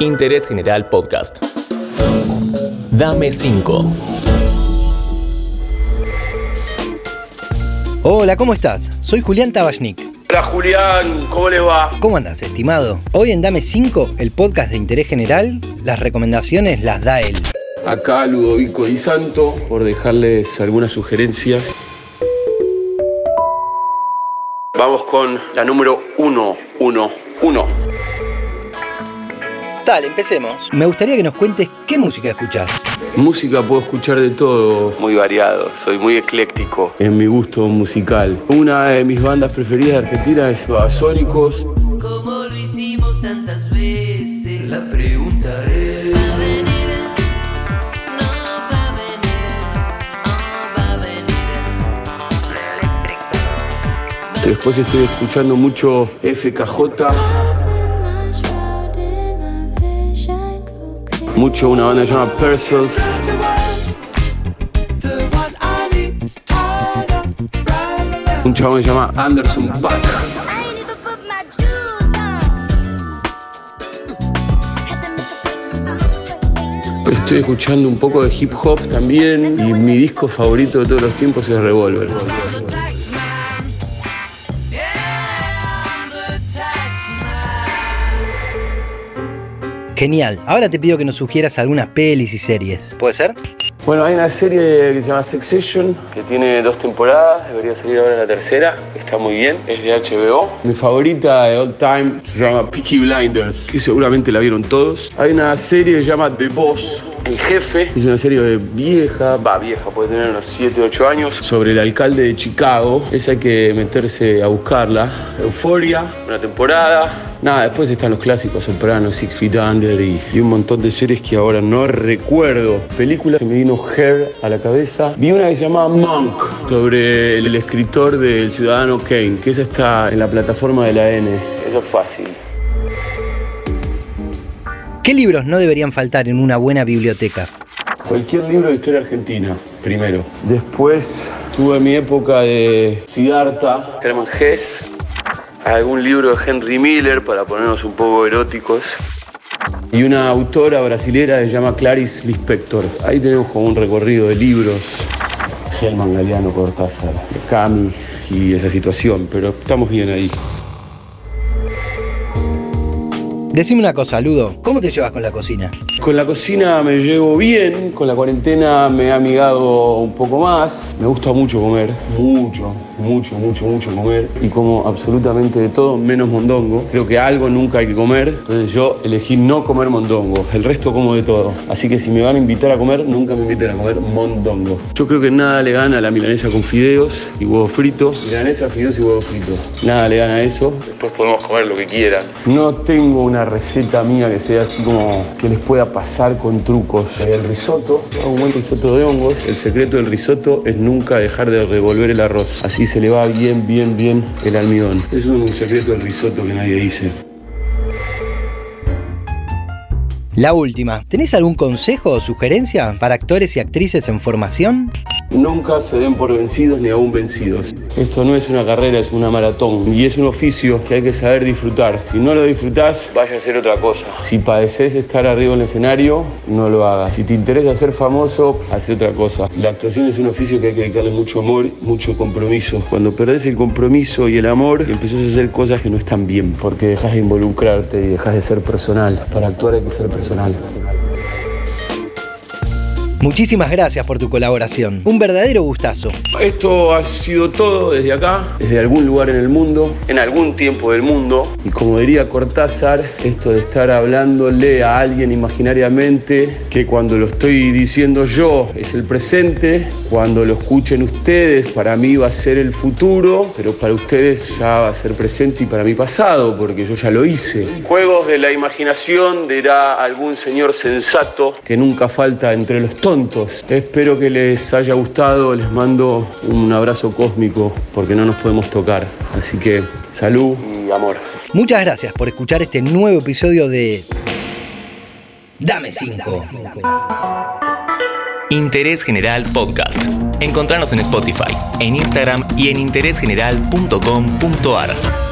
Interés General Podcast. Dame 5. Hola, ¿cómo estás? Soy Julián Tabachnik. Hola Julián, ¿cómo les va? ¿Cómo andas, estimado? Hoy en Dame 5, el podcast de interés general, las recomendaciones las da él. Acá Ludovico Di Santo por dejarles algunas sugerencias. Vamos con la número 111. Dale, empecemos. Me gustaría que nos cuentes qué música escuchás. Música puedo escuchar de todo. Muy variado, soy muy ecléctico en mi gusto musical. Una de mis bandas preferidas de Argentina es Babasónicos. Como lo hicimos tantas veces, la pregunta es. ¿Va a venir? No va a venir. Oh, va a venir. Después estoy escuchando mucho FKJ, mucho una banda que se llama Persons. Un chabón que se llama Anderson Paak. Estoy escuchando un poco de hip hop también y mi disco favorito de todos los tiempos es Revolver. Genial. Ahora te pido que nos sugieras algunas pelis y series. ¿Puede ser? Bueno, hay una serie que se llama Succession, que tiene dos temporadas, debería salir ahora la tercera, está muy bien, es de HBO. Mi favorita de all time se llama Peaky Blinders, que seguramente la vieron todos. Hay una serie que se llama The Boss, el jefe, es una serie vieja, va vieja, puede tener unos 7, 8 años, sobre el alcalde de Chicago. Esa hay que meterse a buscarla. Euforia, una temporada. Nada, después están los clásicos, Sopranos, Six Feet Under y, y un montón de series que ahora no recuerdo. Películas que me vino Hair a la cabeza. Vi una que se llama Monk, sobre el, el escritor del Ciudadano Kane, que esa está en la plataforma de la N. Eso es fácil. ¿Qué libros no deberían faltar en una buena biblioteca? Cualquier libro de historia argentina, primero. Después tuve mi época de Siddhartha, Hermann Hesse, algún libro de Henry Miller para ponernos un poco eróticos. Y una autora brasilera que se llama Clarice Lispector. Ahí tenemos como un recorrido de libros. Helman Galeano Cortázar, Cami y esa situación, pero estamos bien ahí. Decime una cosa, Ludo, ¿cómo te llevas con la cocina? Con la cocina me llevo bien, con la cuarentena me he amigado un poco más. Me gusta mucho comer, mucho, mucho, mucho, mucho comer. Y como absolutamente de todo, menos mondongo. Creo que algo nunca hay que comer. Entonces yo elegí no comer mondongo. El resto como de todo. Así que si me van a invitar a comer, nunca me inviten a comer mondongo. Yo creo que nada le gana a la milanesa con fideos y huevo frito. Milanesa, fideos y huevo frito. Nada le gana a eso. Después podemos comer lo que quieran. No tengo una receta mía que sea así como que les pueda pasar con trucos. El risotto, hago un buen risotto de hongos. El secreto del risotto es nunca dejar de revolver el arroz. Así se le va bien, bien, bien el almidón. Es un secreto del risotto que nadie dice. La última, ¿tenés algún consejo o sugerencia para actores y actrices en formación? Nunca se den por vencidos ni aún vencidos. Esto no es una carrera, es una maratón. Y es un oficio que hay que saber disfrutar. Si no lo disfrutás, vaya a hacer otra cosa. Si padeces estar arriba en el escenario, no lo hagas. Si te interesa ser famoso, haz otra cosa. La actuación es un oficio que hay que dedicarle mucho amor, mucho compromiso. Cuando perdés el compromiso y el amor, empezás a hacer cosas que no están bien. Porque dejas de involucrarte y dejas de ser personal. Para actuar hay que ser personal. Muchísimas gracias por tu colaboración. Un verdadero gustazo. Esto ha sido todo desde acá, desde algún lugar en el mundo, en algún tiempo del mundo. Y como diría Cortázar, esto de estar hablándole a alguien imaginariamente, que cuando lo estoy diciendo yo es el presente, cuando lo escuchen ustedes, para mí va a ser el futuro, pero para ustedes ya va a ser presente y para mí pasado, porque yo ya lo hice. Juegos de la imaginación dirá algún señor sensato que nunca falta entre los tontos. Espero que les haya gustado, les mando un abrazo cósmico porque no nos podemos tocar. Así que salud y amor. Muchas gracias por escuchar este nuevo episodio de Dame 5. Interés General Podcast. Encontrarnos en Spotify, en Instagram y en interésgeneral.com.ar.